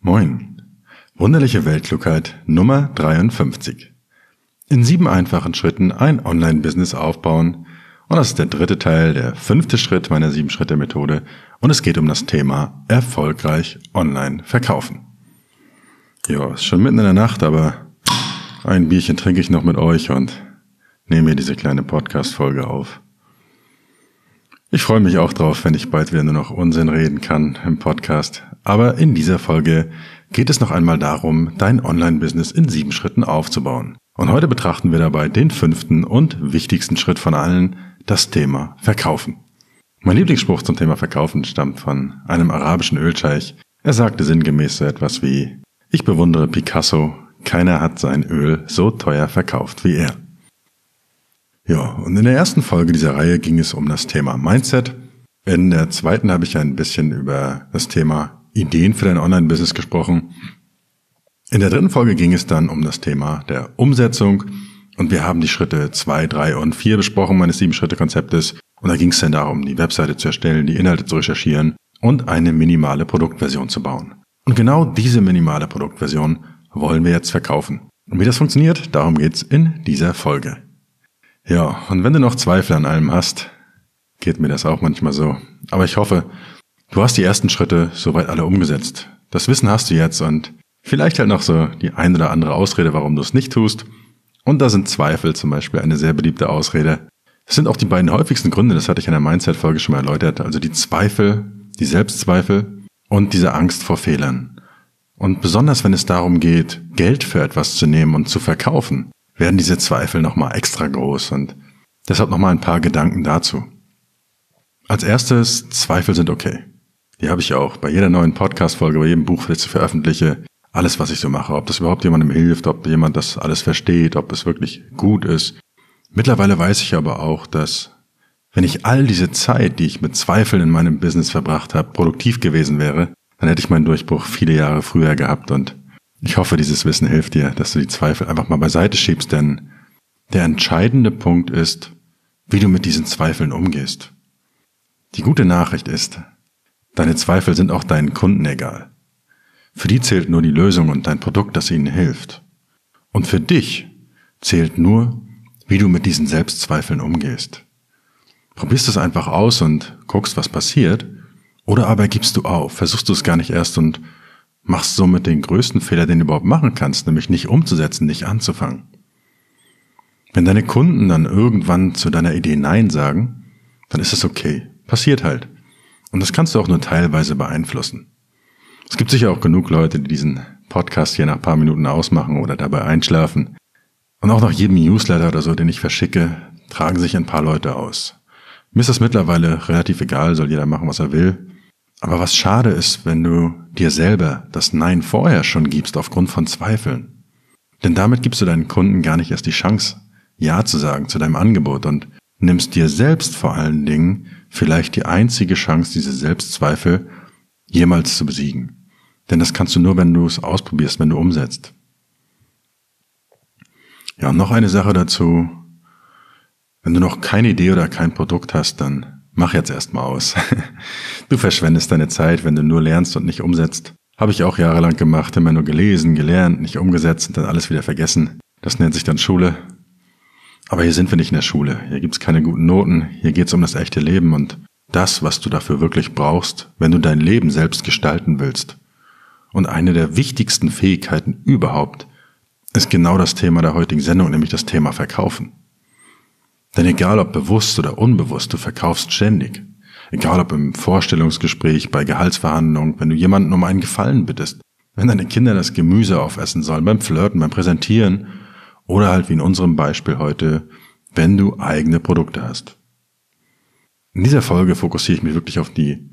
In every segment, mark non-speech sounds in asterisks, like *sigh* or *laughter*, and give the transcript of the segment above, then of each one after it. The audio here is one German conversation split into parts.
Moin. Wunderliche Weltklugheit Nummer 53. In sieben einfachen Schritten ein Online-Business aufbauen. Und das ist der dritte Teil, der fünfte Schritt meiner sieben Schritte Methode. Und es geht um das Thema erfolgreich online verkaufen. Ja, ist schon mitten in der Nacht, aber ein Bierchen trinke ich noch mit euch und nehme mir diese kleine Podcast-Folge auf. Ich freue mich auch drauf, wenn ich bald wieder nur noch Unsinn reden kann im Podcast. Aber in dieser Folge geht es noch einmal darum, dein Online-Business in sieben Schritten aufzubauen. Und heute betrachten wir dabei den fünften und wichtigsten Schritt von allen, das Thema Verkaufen. Mein Lieblingsspruch zum Thema Verkaufen stammt von einem arabischen Ölscheich. Er sagte sinngemäß so etwas wie, ich bewundere Picasso, keiner hat sein Öl so teuer verkauft wie er. Ja, und in der ersten Folge dieser Reihe ging es um das Thema Mindset. In der zweiten habe ich ein bisschen über das Thema Ideen für dein Online-Business gesprochen. In der dritten Folge ging es dann um das Thema der Umsetzung und wir haben die Schritte zwei, drei und vier besprochen meines Sieben-Schritte-Konzeptes und da ging es dann darum, die Webseite zu erstellen, die Inhalte zu recherchieren und eine minimale Produktversion zu bauen. Und genau diese minimale Produktversion wollen wir jetzt verkaufen. Und wie das funktioniert, darum geht's in dieser Folge. Ja, und wenn du noch Zweifel an allem hast, geht mir das auch manchmal so. Aber ich hoffe, du hast die ersten Schritte soweit alle umgesetzt. Das Wissen hast du jetzt und vielleicht halt noch so die ein oder andere Ausrede, warum du es nicht tust. Und da sind Zweifel zum Beispiel eine sehr beliebte Ausrede. Das sind auch die beiden häufigsten Gründe, das hatte ich in der Mindset-Folge schon mal erläutert. Also die Zweifel, die Selbstzweifel und diese Angst vor Fehlern. Und besonders wenn es darum geht, Geld für etwas zu nehmen und zu verkaufen, werden diese Zweifel nochmal extra groß und deshalb nochmal ein paar Gedanken dazu. Als erstes, Zweifel sind okay. Die habe ich auch bei jeder neuen Podcast-Folge, bei jedem Buch, das ich veröffentliche. Alles, was ich so mache, ob das überhaupt jemandem hilft, ob jemand das alles versteht, ob es wirklich gut ist. Mittlerweile weiß ich aber auch, dass wenn ich all diese Zeit, die ich mit Zweifeln in meinem Business verbracht habe, produktiv gewesen wäre, dann hätte ich meinen Durchbruch viele Jahre früher gehabt und ich hoffe, dieses Wissen hilft dir, dass du die Zweifel einfach mal beiseite schiebst, denn der entscheidende Punkt ist, wie du mit diesen Zweifeln umgehst. Die gute Nachricht ist, deine Zweifel sind auch deinen Kunden egal. Für die zählt nur die Lösung und dein Produkt, das ihnen hilft. Und für dich zählt nur, wie du mit diesen Selbstzweifeln umgehst. Probierst es einfach aus und guckst, was passiert, oder aber gibst du auf, versuchst du es gar nicht erst und machst somit den größten Fehler, den du überhaupt machen kannst, nämlich nicht umzusetzen, nicht anzufangen. Wenn deine Kunden dann irgendwann zu deiner Idee Nein sagen, dann ist es okay. Passiert halt. Und das kannst du auch nur teilweise beeinflussen. Es gibt sicher auch genug Leute, die diesen Podcast hier nach paar Minuten ausmachen oder dabei einschlafen. Und auch nach jedem Newsletter oder so, den ich verschicke, tragen sich ein paar Leute aus. Mir ist das mittlerweile relativ egal, soll jeder machen, was er will. Aber was schade ist, wenn du dir selber das Nein vorher schon gibst aufgrund von Zweifeln. Denn damit gibst du deinen Kunden gar nicht erst die Chance, Ja zu sagen zu deinem Angebot und nimmst dir selbst vor allen Dingen vielleicht die einzige Chance, diese Selbstzweifel jemals zu besiegen. Denn das kannst du nur, wenn du es ausprobierst, wenn du umsetzt. Ja, und noch eine Sache dazu. Wenn du noch keine Idee oder kein Produkt hast, dann mach jetzt erstmal aus. *laughs* Du verschwendest deine Zeit, wenn du nur lernst und nicht umsetzt. Habe ich auch jahrelang gemacht, immer nur gelesen, gelernt, nicht umgesetzt und dann alles wieder vergessen. Das nennt sich dann Schule. Aber hier sind wir nicht in der Schule. Hier gibt's keine guten Noten. Hier geht's um das echte Leben und das, was du dafür wirklich brauchst, wenn du dein Leben selbst gestalten willst. Und eine der wichtigsten Fähigkeiten überhaupt ist genau das Thema der heutigen Sendung, nämlich das Thema Verkaufen. Denn egal ob bewusst oder unbewusst, du verkaufst ständig. Egal ob im Vorstellungsgespräch, bei Gehaltsverhandlungen, wenn du jemanden um einen Gefallen bittest, wenn deine Kinder das Gemüse aufessen sollen, beim Flirten, beim Präsentieren oder halt wie in unserem Beispiel heute, wenn du eigene Produkte hast. In dieser Folge fokussiere ich mich wirklich auf die,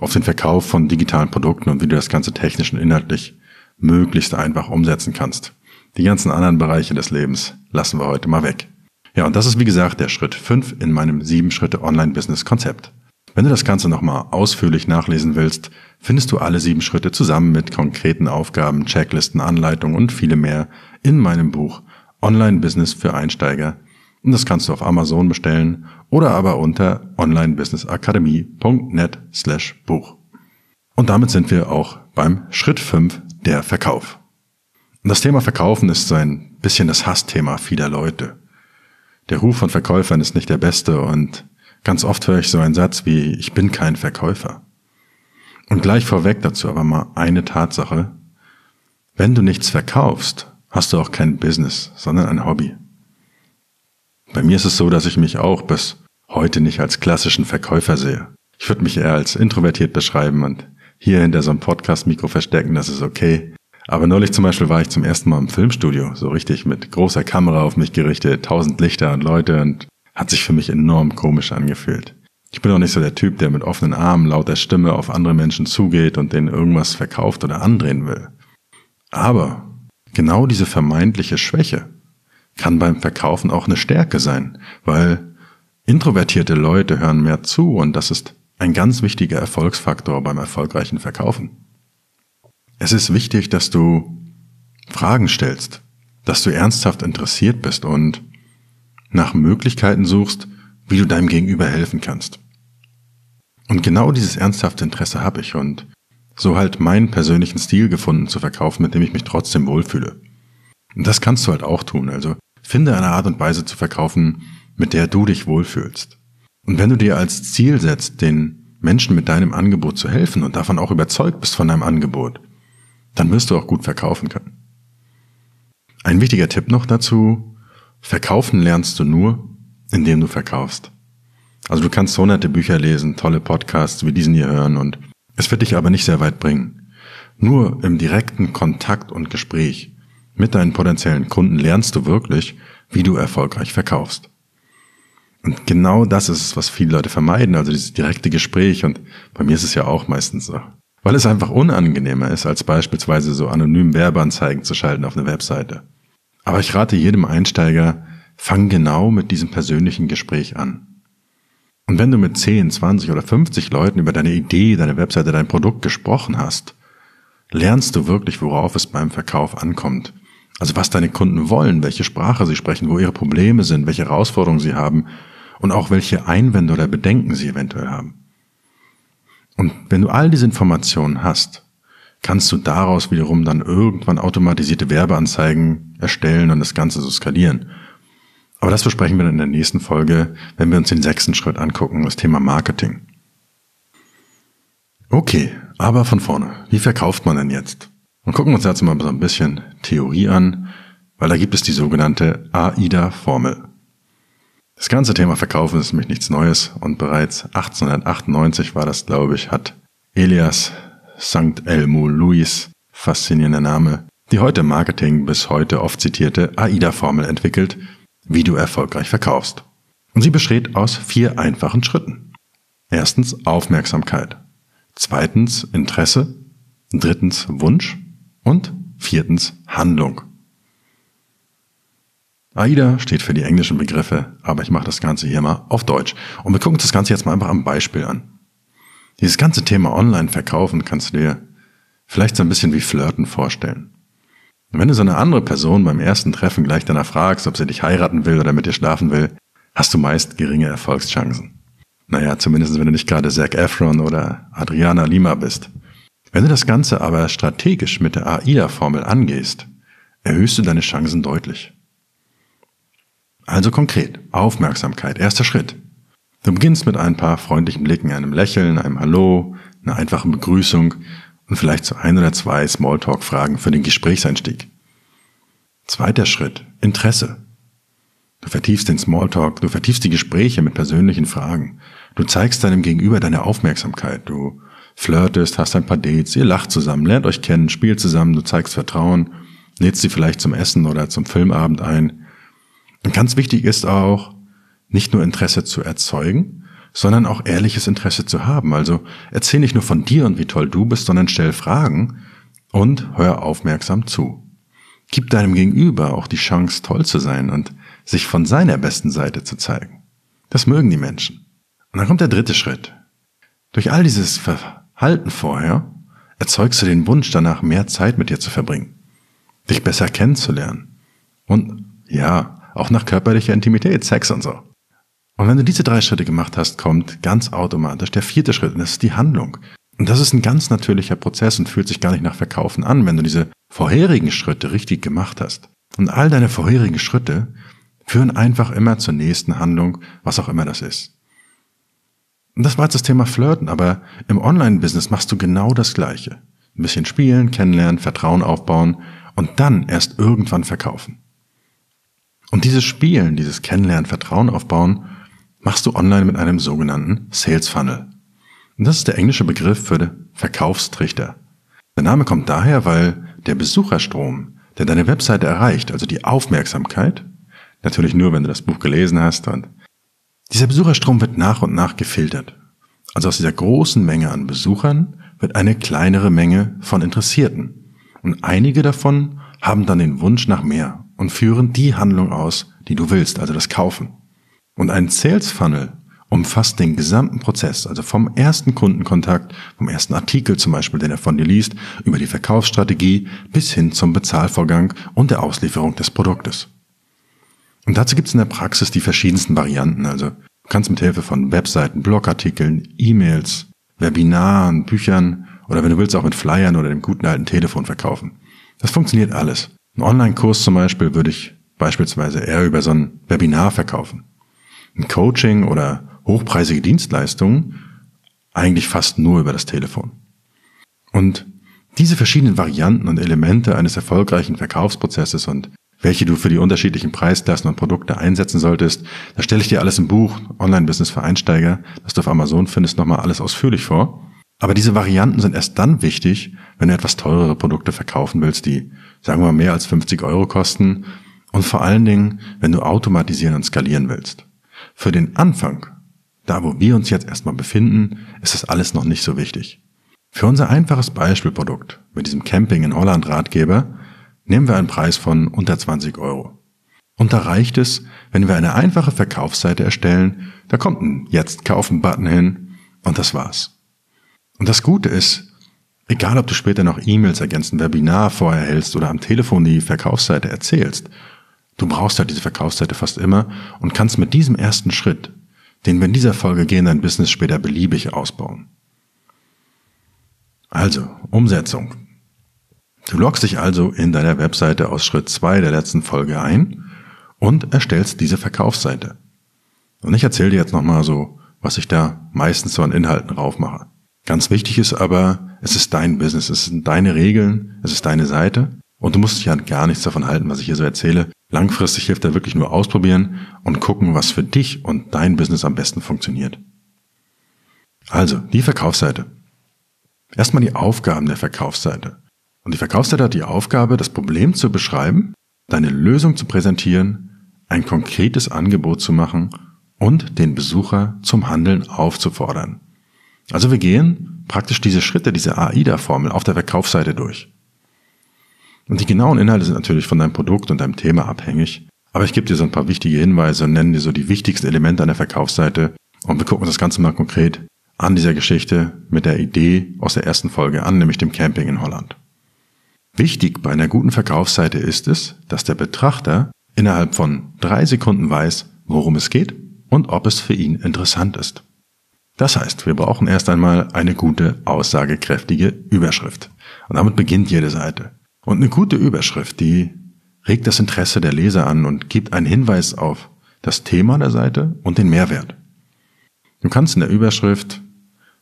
auf den Verkauf von digitalen Produkten und wie du das Ganze technisch und inhaltlich möglichst einfach umsetzen kannst. Die ganzen anderen Bereiche des Lebens lassen wir heute mal weg. Ja, und das ist wie gesagt der Schritt 5 in meinem 7 Schritte Online-Business-Konzept. Wenn du das Ganze nochmal ausführlich nachlesen willst, findest du alle sieben Schritte zusammen mit konkreten Aufgaben, Checklisten, Anleitungen und viele mehr in meinem Buch Online-Business für Einsteiger. Und das kannst du auf Amazon bestellen oder aber unter onlinebusinessakademie.net slash Buch. Und damit sind wir auch beim Schritt 5, der Verkauf. Und das Thema Verkaufen ist so ein bisschen das Hassthema vieler Leute. Der Ruf von Verkäufern ist nicht der beste und ganz oft höre ich so einen Satz wie, ich bin kein Verkäufer. Und gleich vorweg dazu aber mal eine Tatsache. Wenn du nichts verkaufst, hast du auch kein Business, sondern ein Hobby. Bei mir ist es so, dass ich mich auch bis heute nicht als klassischen Verkäufer sehe. Ich würde mich eher als introvertiert beschreiben und hier hinter so einem Podcast-Mikro verstecken, das ist okay. Aber neulich zum Beispiel war ich zum ersten Mal im Filmstudio, so richtig mit großer Kamera auf mich gerichtet, tausend Lichter und Leute und hat sich für mich enorm komisch angefühlt. Ich bin auch nicht so der Typ, der mit offenen Armen, lauter Stimme auf andere Menschen zugeht und denen irgendwas verkauft oder andrehen will. Aber genau diese vermeintliche Schwäche kann beim Verkaufen auch eine Stärke sein, weil introvertierte Leute hören mehr zu und das ist ein ganz wichtiger Erfolgsfaktor beim erfolgreichen Verkaufen. Es ist wichtig, dass du Fragen stellst, dass du ernsthaft interessiert bist und nach Möglichkeiten suchst, wie du deinem Gegenüber helfen kannst. Und genau dieses ernsthafte Interesse habe ich und so halt meinen persönlichen Stil gefunden zu verkaufen, mit dem ich mich trotzdem wohlfühle. Und das kannst du halt auch tun, also finde eine Art und Weise zu verkaufen, mit der du dich wohlfühlst. Und wenn du dir als Ziel setzt, den Menschen mit deinem Angebot zu helfen und davon auch überzeugt bist von deinem Angebot, dann wirst du auch gut verkaufen können. Ein wichtiger Tipp noch dazu, verkaufen lernst du nur, indem du verkaufst. Also du kannst hunderte Bücher lesen, tolle Podcasts wie diesen hier hören und es wird dich aber nicht sehr weit bringen. Nur im direkten Kontakt und Gespräch mit deinen potenziellen Kunden lernst du wirklich, wie du erfolgreich verkaufst. Und genau das ist es, was viele Leute vermeiden, also dieses direkte Gespräch. Und bei mir ist es ja auch meistens so. Weil es einfach unangenehmer ist, als beispielsweise so anonym Werbeanzeigen zu schalten auf eine Webseite. Aber ich rate jedem Einsteiger, fang genau mit diesem persönlichen Gespräch an. Und wenn du mit 10, 20 oder 50 Leuten über deine Idee, deine Webseite, dein Produkt gesprochen hast, lernst du wirklich, worauf es beim Verkauf ankommt. Also was deine Kunden wollen, welche Sprache sie sprechen, wo ihre Probleme sind, welche Herausforderungen sie haben und auch welche Einwände oder Bedenken sie eventuell haben. Und wenn du all diese Informationen hast, kannst du daraus wiederum dann irgendwann automatisierte Werbeanzeigen erstellen und das Ganze so skalieren. Aber das besprechen wir dann in der nächsten Folge, wenn wir uns den sechsten Schritt angucken, das Thema Marketing. Okay, aber von vorne. Wie verkauft man denn jetzt? Und gucken uns jetzt mal so ein bisschen Theorie an, weil da gibt es die sogenannte AIDA-Formel. Das ganze Thema Verkaufen ist nämlich nichts Neues und bereits 1898 war das, glaube ich, hat Elias St. Elmo Louis, faszinierender Name, die heute im Marketing bis heute oft zitierte AIDA-Formel entwickelt, wie du erfolgreich verkaufst. Und sie besteht aus vier einfachen Schritten. Erstens Aufmerksamkeit. Zweitens Interesse. Drittens Wunsch. Und viertens Handlung. AIDA steht für die englischen Begriffe, aber ich mache das Ganze hier mal auf Deutsch. Und wir gucken uns das Ganze jetzt mal einfach am Beispiel an. Dieses ganze Thema Online-Verkaufen kannst du dir vielleicht so ein bisschen wie Flirten vorstellen. Wenn du so eine andere Person beim ersten Treffen gleich danach fragst, ob sie dich heiraten will oder mit dir schlafen will, hast du meist geringe Erfolgschancen. Naja, zumindest wenn du nicht gerade Zac Efron oder Adriana Lima bist. Wenn du das Ganze aber strategisch mit der AIDA-Formel angehst, erhöhst du deine Chancen deutlich. Also konkret, Aufmerksamkeit, erster Schritt. Du beginnst mit ein paar freundlichen Blicken, einem Lächeln, einem Hallo, einer einfachen Begrüßung und vielleicht so ein oder zwei Smalltalk-Fragen für den Gesprächseinstieg. Zweiter Schritt, Interesse. Du vertiefst den Smalltalk, du vertiefst die Gespräche mit persönlichen Fragen. Du zeigst deinem Gegenüber deine Aufmerksamkeit. Du flirtest, hast ein paar Dates, ihr lacht zusammen, lernt euch kennen, spielt zusammen, du zeigst Vertrauen, lädst sie vielleicht zum Essen oder zum Filmabend ein und ganz wichtig ist auch, nicht nur Interesse zu erzeugen, sondern auch ehrliches Interesse zu haben. Also erzähl nicht nur von dir und wie toll du bist, sondern stell Fragen und hör aufmerksam zu. Gib deinem Gegenüber auch die Chance, toll zu sein und sich von seiner besten Seite zu zeigen. Das mögen die Menschen. Und dann kommt der dritte Schritt. Durch all dieses Verhalten vorher erzeugst du den Wunsch danach, mehr Zeit mit dir zu verbringen, dich besser kennenzulernen. Und ja, auch nach körperlicher Intimität, Sex und so. Und wenn du diese drei Schritte gemacht hast, kommt ganz automatisch der vierte Schritt, und das ist die Handlung. Und das ist ein ganz natürlicher Prozess und fühlt sich gar nicht nach Verkaufen an, wenn du diese vorherigen Schritte richtig gemacht hast. Und all deine vorherigen Schritte führen einfach immer zur nächsten Handlung, was auch immer das ist. Und das war jetzt das Thema Flirten, aber im Online-Business machst du genau das Gleiche. Ein bisschen spielen, kennenlernen, Vertrauen aufbauen und dann erst irgendwann verkaufen. Und dieses Spielen, dieses Kennenlernen, Vertrauen aufbauen, machst du online mit einem sogenannten Sales Funnel. Und das ist der englische Begriff für Verkaufstrichter. Der Name kommt daher, weil der Besucherstrom, der deine Webseite erreicht, also die Aufmerksamkeit, natürlich nur, wenn du das Buch gelesen hast, und dieser Besucherstrom wird nach und nach gefiltert. Also aus dieser großen Menge an Besuchern wird eine kleinere Menge von Interessierten. Und einige davon haben dann den Wunsch nach mehr und führen die Handlung aus, die du willst, also das Kaufen. Und ein Sales Funnel umfasst den gesamten Prozess, also vom ersten Kundenkontakt, vom ersten Artikel zum Beispiel, den er von dir liest, über die Verkaufsstrategie bis hin zum Bezahlvorgang und der Auslieferung des Produktes. Und dazu gibt es in der Praxis die verschiedensten Varianten. Also du kannst mit Hilfe von Webseiten, Blogartikeln, E-Mails, Webinaren, Büchern oder wenn du willst auch mit Flyern oder dem guten alten Telefon verkaufen. Das funktioniert alles. Ein Online-Kurs zum Beispiel würde ich beispielsweise eher über so ein Webinar verkaufen. Ein Coaching oder hochpreisige Dienstleistungen eigentlich fast nur über das Telefon. Und diese verschiedenen Varianten und Elemente eines erfolgreichen Verkaufsprozesses und welche du für die unterschiedlichen Preisklassen und Produkte einsetzen solltest, da stelle ich dir alles im Buch Online-Business für Einsteiger, das du auf Amazon findest, nochmal alles ausführlich vor. Aber diese Varianten sind erst dann wichtig, wenn du etwas teurere Produkte verkaufen willst, die, sagen wir mal, mehr als 50 Euro kosten und vor allen Dingen, wenn du automatisieren und skalieren willst. Für den Anfang da, wo wir uns jetzt erstmal befinden, ist das alles noch nicht so wichtig. Für unser einfaches Beispielprodukt mit diesem Camping in Holland Ratgeber nehmen wir einen Preis von unter 20 Euro. Und da reicht es, wenn wir eine einfache Verkaufsseite erstellen, da kommt ein Jetzt kaufen Button hin und das war's. Und das Gute ist, egal ob du später noch E-Mails ergänzen, Webinar vorher hältst oder am Telefon die Verkaufsseite erzählst, du brauchst halt diese Verkaufsseite fast immer und kannst mit diesem ersten Schritt den wir in dieser Folge gehen, dein Business später beliebig ausbauen. Also, Umsetzung. Du loggst dich also in deiner Webseite aus Schritt 2 der letzten Folge ein und erstellst diese Verkaufsseite. Und ich erzähle dir jetzt nochmal so, was ich da meistens so an Inhalten raufmache. Ganz wichtig ist aber, es ist dein Business, es sind deine Regeln, es ist deine Seite und du musst dich an gar nichts davon halten, was ich hier so erzähle. Langfristig hilft da wirklich nur ausprobieren und gucken, was für dich und dein Business am besten funktioniert. Also, die Verkaufsseite. Erstmal die Aufgaben der Verkaufsseite. Und die Verkaufsseite hat die Aufgabe, das Problem zu beschreiben, deine Lösung zu präsentieren, ein konkretes Angebot zu machen und den Besucher zum Handeln aufzufordern. Also wir gehen praktisch diese Schritte, diese AIDA-Formel auf der Verkaufsseite durch. Und die genauen Inhalte sind natürlich von deinem Produkt und deinem Thema abhängig. Aber ich gebe dir so ein paar wichtige Hinweise und nenne dir so die wichtigsten Elemente an der Verkaufsseite. Und wir gucken uns das Ganze mal konkret an dieser Geschichte mit der Idee aus der ersten Folge an, nämlich dem Camping in Holland. Wichtig bei einer guten Verkaufsseite ist es, dass der Betrachter innerhalb von drei Sekunden weiß, worum es geht und ob es für ihn interessant ist. Das heißt, wir brauchen erst einmal eine gute, aussagekräftige Überschrift. Und damit beginnt jede Seite. Und eine gute Überschrift, die regt das Interesse der Leser an und gibt einen Hinweis auf das Thema der Seite und den Mehrwert. Du kannst in der Überschrift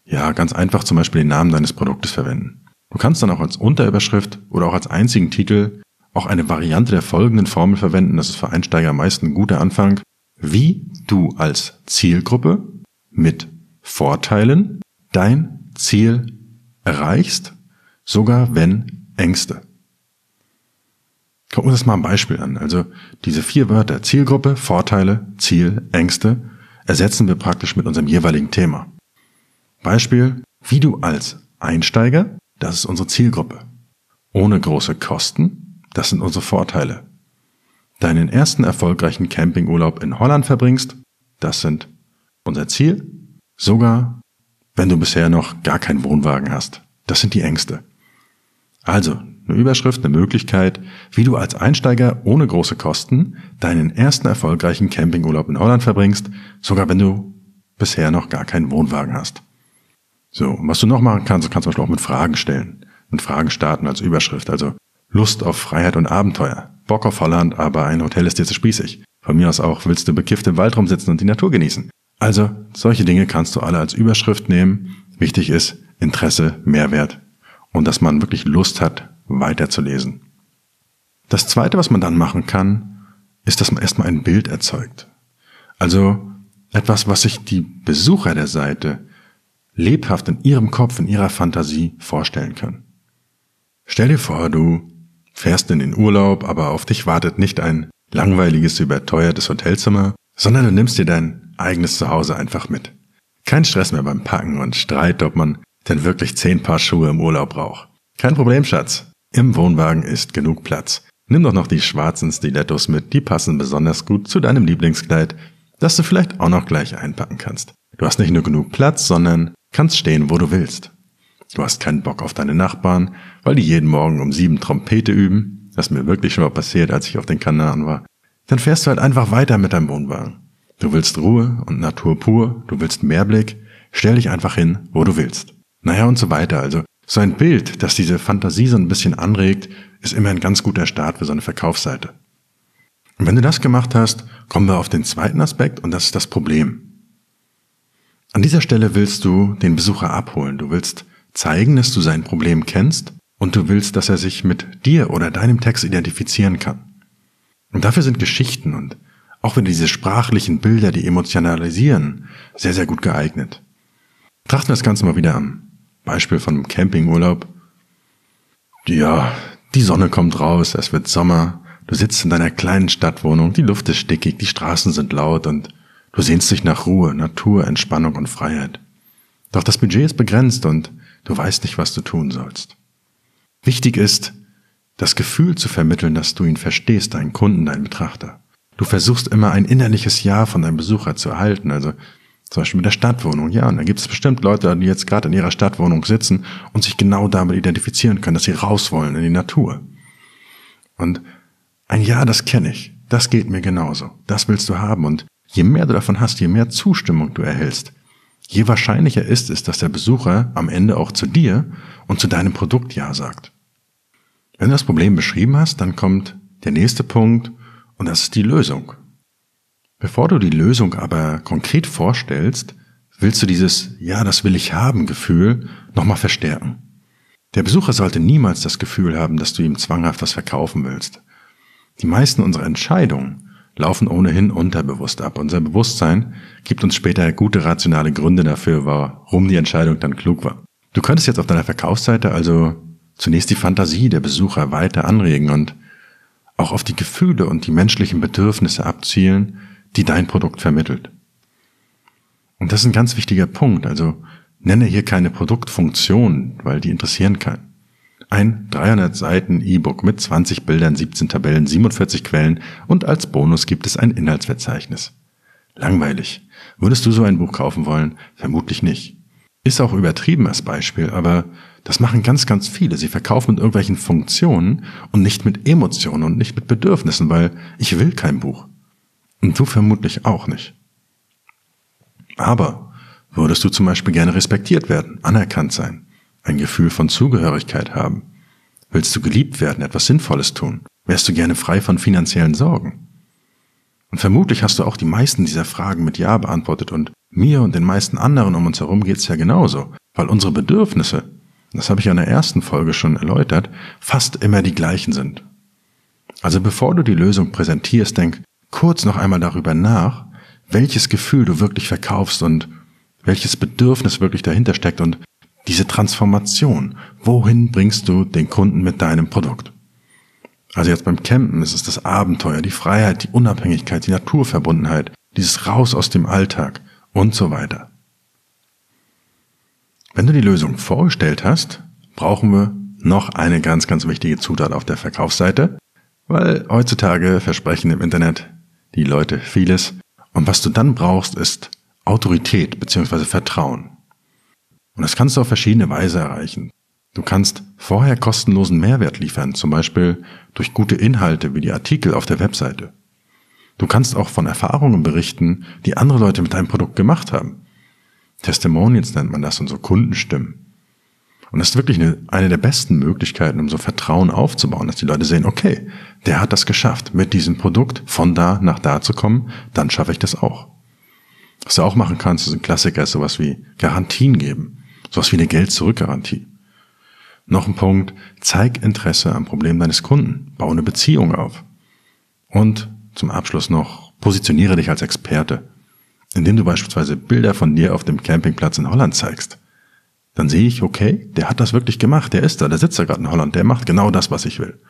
ja ganz einfach zum Beispiel den Namen deines Produktes verwenden. Du kannst dann auch als Unterüberschrift oder auch als einzigen Titel auch eine Variante der folgenden Formel verwenden. Das ist für Einsteiger meist ein guter Anfang. Wie du als Zielgruppe mit Vorteilen dein Ziel erreichst, sogar wenn Ängste. Gucken wir uns das mal ein Beispiel an. Also diese vier Wörter Zielgruppe, Vorteile, Ziel, Ängste ersetzen wir praktisch mit unserem jeweiligen Thema. Beispiel, wie du als Einsteiger, das ist unsere Zielgruppe. Ohne große Kosten, das sind unsere Vorteile. Deinen ersten erfolgreichen Campingurlaub in Holland verbringst, das sind unser Ziel. Sogar wenn du bisher noch gar keinen Wohnwagen hast. Das sind die Ängste. Also, eine Überschrift, eine Möglichkeit, wie du als Einsteiger ohne große Kosten deinen ersten erfolgreichen Campingurlaub in Holland verbringst, sogar wenn du bisher noch gar keinen Wohnwagen hast. So, was du noch machen kannst, du kannst zum Beispiel auch mit Fragen stellen. Mit Fragen starten als Überschrift. Also Lust auf Freiheit und Abenteuer. Bock auf Holland, aber ein Hotel ist dir zu spießig. Von mir aus auch willst du bekifft im Wald rumsitzen und die Natur genießen. Also, solche Dinge kannst du alle als Überschrift nehmen. Wichtig ist Interesse, Mehrwert und dass man wirklich Lust hat, weiterzulesen. Das zweite, was man dann machen kann, ist, dass man erstmal ein Bild erzeugt. Also etwas, was sich die Besucher der Seite lebhaft in ihrem Kopf, in ihrer Fantasie vorstellen können. Stell dir vor, du fährst in den Urlaub, aber auf dich wartet nicht ein langweiliges, überteuertes Hotelzimmer, sondern du nimmst dir dein eigenes Zuhause einfach mit. Kein Stress mehr beim Packen und Streit, ob man denn wirklich zehn Paar Schuhe im Urlaub braucht. Kein Problem, Schatz. Im Wohnwagen ist genug Platz. Nimm doch noch die schwarzen Stilettos mit, die passen besonders gut zu deinem Lieblingskleid, das du vielleicht auch noch gleich einpacken kannst. Du hast nicht nur genug Platz, sondern kannst stehen, wo du willst. Du hast keinen Bock auf deine Nachbarn, weil die jeden Morgen um sieben Trompete üben. Das ist mir wirklich schon mal passiert, als ich auf den Kanaren war. Dann fährst du halt einfach weiter mit deinem Wohnwagen. Du willst Ruhe und Natur pur, du willst Mehrblick, stell dich einfach hin, wo du willst. Naja und so weiter. Also so ein Bild, das diese Fantasie so ein bisschen anregt, ist immer ein ganz guter Start für so eine Verkaufsseite. Und wenn du das gemacht hast, kommen wir auf den zweiten Aspekt und das ist das Problem. An dieser Stelle willst du den Besucher abholen. Du willst zeigen, dass du sein Problem kennst und du willst, dass er sich mit dir oder deinem Text identifizieren kann. Und dafür sind Geschichten und auch wenn diese sprachlichen Bilder, die emotionalisieren, sehr, sehr gut geeignet. Trachten wir das Ganze mal wieder am Beispiel von einem Campingurlaub. Ja, die Sonne kommt raus, es wird Sommer, du sitzt in deiner kleinen Stadtwohnung, die Luft ist stickig, die Straßen sind laut und du sehnst dich nach Ruhe, Natur, Entspannung und Freiheit. Doch das Budget ist begrenzt und du weißt nicht, was du tun sollst. Wichtig ist, das Gefühl zu vermitteln, dass du ihn verstehst, deinen Kunden, deinen Betrachter. Du versuchst immer ein innerliches Ja von deinem Besucher zu erhalten. Also zum Beispiel mit der Stadtwohnung. Ja, und da gibt es bestimmt Leute, die jetzt gerade in ihrer Stadtwohnung sitzen und sich genau damit identifizieren können, dass sie raus wollen in die Natur. Und ein Ja, das kenne ich. Das geht mir genauso. Das willst du haben. Und je mehr du davon hast, je mehr Zustimmung du erhältst, je wahrscheinlicher ist es, dass der Besucher am Ende auch zu dir und zu deinem Produkt Ja sagt. Wenn du das Problem beschrieben hast, dann kommt der nächste Punkt, und das ist die Lösung. Bevor du die Lösung aber konkret vorstellst, willst du dieses Ja, das will ich haben Gefühl nochmal verstärken. Der Besucher sollte niemals das Gefühl haben, dass du ihm zwanghaft was verkaufen willst. Die meisten unserer Entscheidungen laufen ohnehin unterbewusst ab. Unser Bewusstsein gibt uns später gute rationale Gründe dafür, warum die Entscheidung dann klug war. Du könntest jetzt auf deiner Verkaufsseite also zunächst die Fantasie der Besucher weiter anregen und auch auf die Gefühle und die menschlichen Bedürfnisse abzielen, die dein Produkt vermittelt. Und das ist ein ganz wichtiger Punkt. Also nenne hier keine Produktfunktion, weil die interessieren keinen. Ein 300 Seiten E-Book mit 20 Bildern, 17 Tabellen, 47 Quellen und als Bonus gibt es ein Inhaltsverzeichnis. Langweilig. Würdest du so ein Buch kaufen wollen? Vermutlich nicht. Ist auch übertrieben als Beispiel, aber das machen ganz, ganz viele. Sie verkaufen mit irgendwelchen Funktionen und nicht mit Emotionen und nicht mit Bedürfnissen, weil ich will kein Buch. Und du vermutlich auch nicht. Aber würdest du zum Beispiel gerne respektiert werden, anerkannt sein, ein Gefühl von Zugehörigkeit haben? Willst du geliebt werden, etwas Sinnvolles tun? Wärst du gerne frei von finanziellen Sorgen? Und vermutlich hast du auch die meisten dieser Fragen mit Ja beantwortet und mir und den meisten anderen um uns herum geht's ja genauso, weil unsere Bedürfnisse, das habe ich ja in der ersten Folge schon erläutert, fast immer die gleichen sind. Also bevor du die Lösung präsentierst, denk kurz noch einmal darüber nach, welches Gefühl du wirklich verkaufst und welches Bedürfnis wirklich dahinter steckt und diese Transformation, wohin bringst du den Kunden mit deinem Produkt? Also jetzt beim Campen ist es das Abenteuer, die Freiheit, die Unabhängigkeit, die Naturverbundenheit, dieses Raus aus dem Alltag und so weiter. Wenn du die Lösung vorgestellt hast, brauchen wir noch eine ganz, ganz wichtige Zutat auf der Verkaufsseite, weil heutzutage versprechen im Internet die Leute vieles und was du dann brauchst, ist Autorität bzw. Vertrauen. Und das kannst du auf verschiedene Weise erreichen. Du kannst vorher kostenlosen Mehrwert liefern, zum Beispiel durch gute Inhalte wie die Artikel auf der Webseite. Du kannst auch von Erfahrungen berichten, die andere Leute mit deinem Produkt gemacht haben. Testimonials nennt man das und so Kundenstimmen. Und das ist wirklich eine, eine der besten Möglichkeiten, um so Vertrauen aufzubauen, dass die Leute sehen, okay, der hat das geschafft, mit diesem Produkt von da nach da zu kommen, dann schaffe ich das auch. Was du auch machen kannst, ist ein Klassiker, ist sowas wie Garantien geben. Sowas wie eine Geld-Zurück-Garantie. Noch ein Punkt, zeig Interesse am Problem deines Kunden, baue eine Beziehung auf. Und zum Abschluss noch, positioniere dich als Experte, indem du beispielsweise Bilder von dir auf dem Campingplatz in Holland zeigst. Dann sehe ich, okay, der hat das wirklich gemacht, der ist da, der sitzt da gerade in Holland, der macht genau das, was ich will.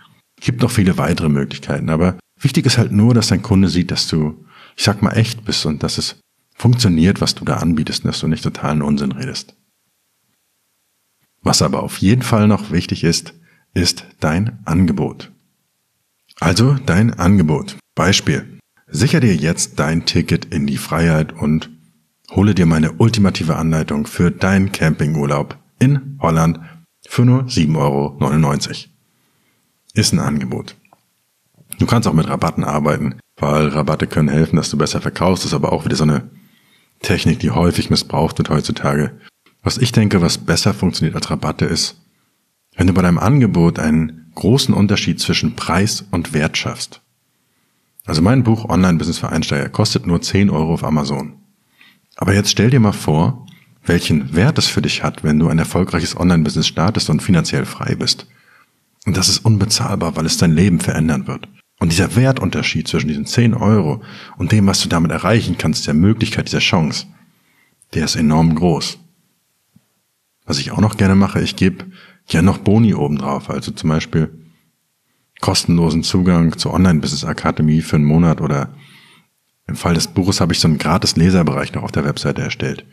Gibt noch viele weitere Möglichkeiten, aber wichtig ist halt nur, dass dein Kunde sieht, dass du, ich sag mal, echt bist und dass es funktioniert, was du da anbietest und dass du nicht totalen Unsinn redest. Was aber auf jeden Fall noch wichtig ist, ist dein Angebot. Also dein Angebot. Beispiel. Sicher dir jetzt dein Ticket in die Freiheit und hole dir meine ultimative Anleitung für deinen Campingurlaub in Holland für nur 7,99 Euro. Ist ein Angebot. Du kannst auch mit Rabatten arbeiten, weil Rabatte können helfen, dass du besser verkaufst. Das ist aber auch wieder so eine Technik, die häufig missbraucht wird heutzutage. Was ich denke, was besser funktioniert als Rabatte ist, wenn du bei deinem Angebot einen großen Unterschied zwischen Preis und Wert schaffst. Also mein Buch Online-Business für Einsteiger kostet nur 10 Euro auf Amazon. Aber jetzt stell dir mal vor, welchen Wert es für dich hat, wenn du ein erfolgreiches Online-Business startest und finanziell frei bist. Und das ist unbezahlbar, weil es dein Leben verändern wird. Und dieser Wertunterschied zwischen diesen 10 Euro und dem, was du damit erreichen kannst, der Möglichkeit, dieser Chance, der ist enorm groß. Was ich auch noch gerne mache, ich gebe ja noch Boni obendrauf, also zum Beispiel kostenlosen Zugang zur Online-Business Akademie für einen Monat oder im Fall des Buches habe ich so einen gratis Leserbereich noch auf der Webseite erstellt.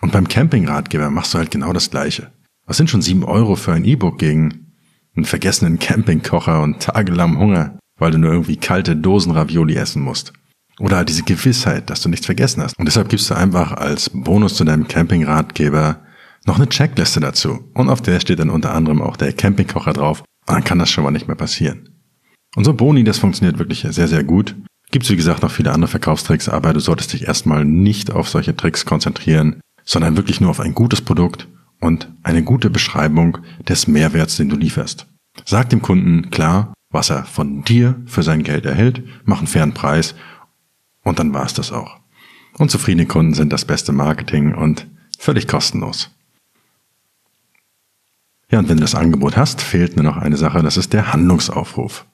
Und beim Camping-Ratgeber machst du halt genau das Gleiche. Was sind schon sieben Euro für ein E-Book gegen einen vergessenen Campingkocher und tagelang Hunger, weil du nur irgendwie kalte Dosen-Ravioli essen musst? Oder halt diese Gewissheit, dass du nichts vergessen hast. Und deshalb gibst du einfach als Bonus zu deinem Camping-Ratgeber noch eine Checkliste dazu. Und auf der steht dann unter anderem auch der Campingkocher drauf. Und dann kann das schon mal nicht mehr passieren. Und so Boni, das funktioniert wirklich sehr, sehr gut. Gibt es wie gesagt noch viele andere Verkaufstricks, aber du solltest dich erstmal nicht auf solche Tricks konzentrieren, sondern wirklich nur auf ein gutes Produkt und eine gute Beschreibung des Mehrwerts, den du lieferst. Sag dem Kunden klar, was er von dir für sein Geld erhält, mach einen fairen Preis und dann war es das auch. Und zufriedene Kunden sind das beste Marketing und völlig kostenlos. Ja, und wenn du das Angebot hast, fehlt nur noch eine Sache, das ist der Handlungsaufruf.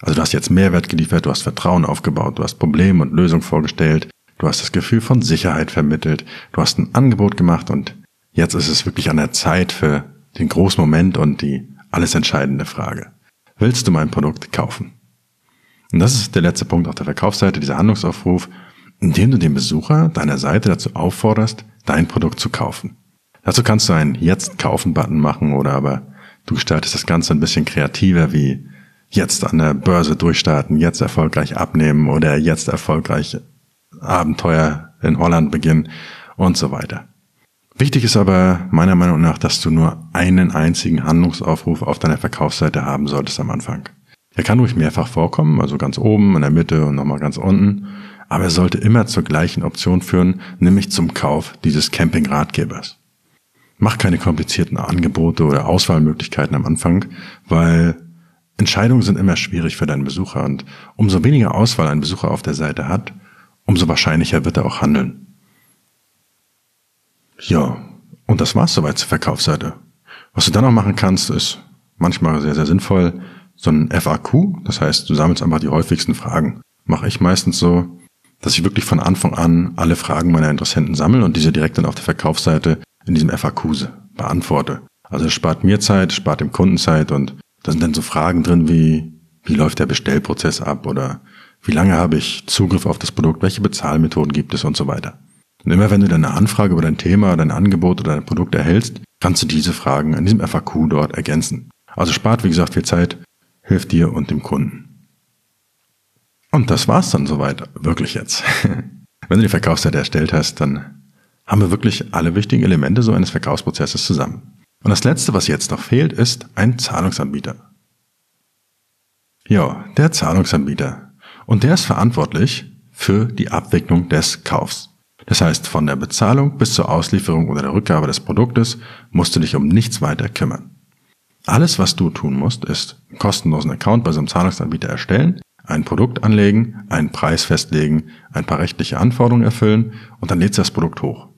Also du hast jetzt Mehrwert geliefert, du hast Vertrauen aufgebaut, du hast Problem und Lösung vorgestellt, du hast das Gefühl von Sicherheit vermittelt, du hast ein Angebot gemacht und jetzt ist es wirklich an der Zeit für den großen Moment und die alles entscheidende Frage. Willst du mein Produkt kaufen? Und das ist der letzte Punkt auf der Verkaufsseite, dieser Handlungsaufruf, indem du den Besucher deiner Seite dazu aufforderst, dein Produkt zu kaufen. Dazu kannst du einen Jetzt kaufen Button machen oder aber du gestaltest das Ganze ein bisschen kreativer wie jetzt an der Börse durchstarten, jetzt erfolgreich abnehmen oder jetzt erfolgreich Abenteuer in Holland beginnen und so weiter. Wichtig ist aber meiner Meinung nach, dass du nur einen einzigen Handlungsaufruf auf deiner Verkaufsseite haben solltest am Anfang. Er kann ruhig mehrfach vorkommen, also ganz oben, in der Mitte und nochmal ganz unten, aber er sollte immer zur gleichen Option führen, nämlich zum Kauf dieses Camping-Ratgebers. Mach keine komplizierten Angebote oder Auswahlmöglichkeiten am Anfang, weil Entscheidungen sind immer schwierig für deinen Besucher und umso weniger Auswahl ein Besucher auf der Seite hat, umso wahrscheinlicher wird er auch handeln. Ja, und das war's soweit zur Verkaufsseite. Was du dann noch machen kannst, ist manchmal sehr, sehr sinnvoll, so ein FAQ, das heißt, du sammelst einfach die häufigsten Fragen. Mache ich meistens so, dass ich wirklich von Anfang an alle Fragen meiner Interessenten sammle und diese direkt dann auf der Verkaufsseite in diesem FAQ beantworte. Also es spart mir Zeit, spart dem Kunden Zeit und da sind dann so Fragen drin wie, wie läuft der Bestellprozess ab oder wie lange habe ich Zugriff auf das Produkt, welche Bezahlmethoden gibt es und so weiter. Und immer wenn du deine Anfrage über dein Thema, dein Angebot oder dein Produkt erhältst, kannst du diese Fragen in diesem FAQ dort ergänzen. Also spart, wie gesagt, viel Zeit, hilft dir und dem Kunden. Und das war's dann soweit, wirklich jetzt. *laughs* wenn du die Verkaufsseite erstellt hast, dann haben wir wirklich alle wichtigen Elemente so eines Verkaufsprozesses zusammen. Und das Letzte, was jetzt noch fehlt, ist ein Zahlungsanbieter. Ja, der Zahlungsanbieter. Und der ist verantwortlich für die Abwicklung des Kaufs. Das heißt, von der Bezahlung bis zur Auslieferung oder der Rückgabe des Produktes musst du dich um nichts weiter kümmern. Alles, was du tun musst, ist einen kostenlosen Account bei so einem Zahlungsanbieter erstellen, ein Produkt anlegen, einen Preis festlegen, ein paar rechtliche Anforderungen erfüllen und dann lädst du das Produkt hoch.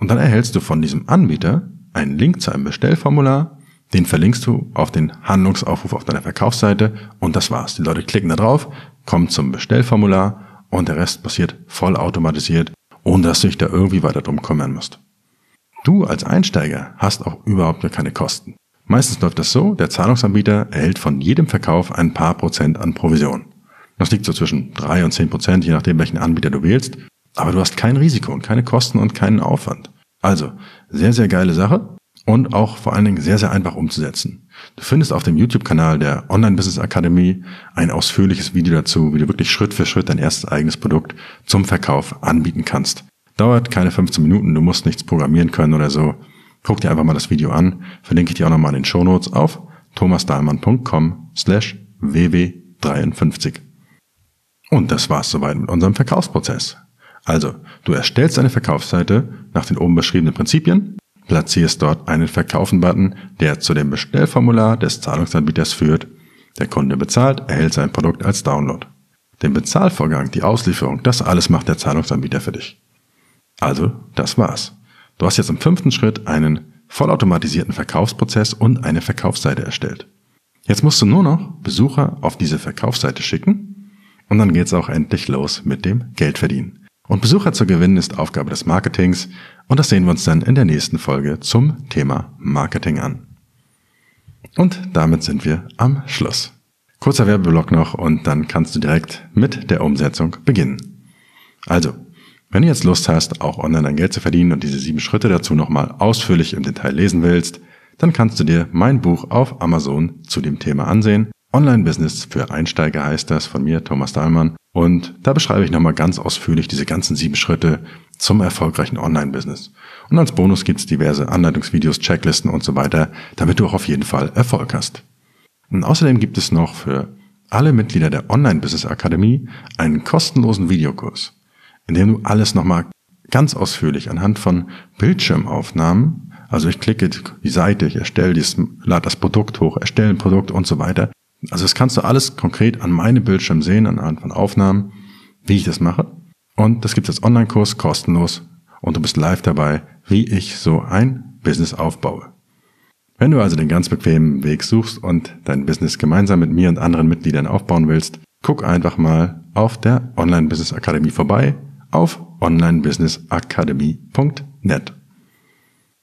Und dann erhältst du von diesem Anbieter einen Link zu einem Bestellformular, den verlinkst du auf den Handlungsaufruf auf deiner Verkaufsseite und das war's. Die Leute klicken da drauf, kommen zum Bestellformular und der Rest passiert vollautomatisiert, ohne dass du dich da irgendwie weiter drum kümmern musst. Du als Einsteiger hast auch überhaupt keine Kosten. Meistens läuft das so, der Zahlungsanbieter erhält von jedem Verkauf ein paar Prozent an Provision. Das liegt so zwischen drei und zehn Prozent, je nachdem welchen Anbieter du wählst, aber du hast kein Risiko und keine Kosten und keinen Aufwand. Also, sehr, sehr geile Sache und auch vor allen Dingen sehr, sehr einfach umzusetzen. Du findest auf dem YouTube-Kanal der Online Business Akademie ein ausführliches Video dazu, wie du wirklich Schritt für Schritt dein erstes eigenes Produkt zum Verkauf anbieten kannst. Dauert keine 15 Minuten, du musst nichts programmieren können oder so. Guck dir einfach mal das Video an, verlinke ich dir auch nochmal in den Shownotes auf thomasdahlmann.com slash ww53. Und das war's soweit mit unserem Verkaufsprozess. Also, du erstellst eine Verkaufsseite nach den oben beschriebenen Prinzipien, platzierst dort einen Verkaufen-Button, der zu dem Bestellformular des Zahlungsanbieters führt. Der Kunde bezahlt, erhält sein Produkt als Download. Den Bezahlvorgang, die Auslieferung, das alles macht der Zahlungsanbieter für dich. Also, das war's. Du hast jetzt im fünften Schritt einen vollautomatisierten Verkaufsprozess und eine Verkaufsseite erstellt. Jetzt musst du nur noch Besucher auf diese Verkaufsseite schicken und dann geht's auch endlich los mit dem Geldverdienen. Und Besucher zu gewinnen ist Aufgabe des Marketings und das sehen wir uns dann in der nächsten Folge zum Thema Marketing an. Und damit sind wir am Schluss. Kurzer Werbeblock noch und dann kannst du direkt mit der Umsetzung beginnen. Also, wenn du jetzt Lust hast, auch online dein Geld zu verdienen und diese sieben Schritte dazu nochmal ausführlich im Detail lesen willst, dann kannst du dir mein Buch auf Amazon zu dem Thema ansehen. Online-Business für Einsteiger heißt das von mir, Thomas Dahlmann. Und da beschreibe ich nochmal ganz ausführlich diese ganzen sieben Schritte zum erfolgreichen Online-Business. Und als Bonus gibt's diverse Anleitungsvideos, Checklisten und so weiter, damit du auch auf jeden Fall Erfolg hast. Und außerdem gibt es noch für alle Mitglieder der Online-Business Akademie einen kostenlosen Videokurs, in dem du alles nochmal ganz ausführlich anhand von Bildschirmaufnahmen, also ich klicke die Seite, ich erstelle dies, lade das Produkt hoch, erstelle ein Produkt und so weiter, also das kannst du alles konkret an meinem Bildschirm sehen, anhand von Aufnahmen, wie ich das mache. Und das gibt es als Online-Kurs kostenlos und du bist live dabei, wie ich so ein Business aufbaue. Wenn du also den ganz bequemen Weg suchst und dein Business gemeinsam mit mir und anderen Mitgliedern aufbauen willst, guck einfach mal auf der Online Business Akademie vorbei auf onlinebusinessakademie.net.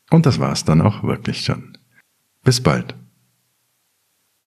Und das war's dann auch wirklich schon. Bis bald.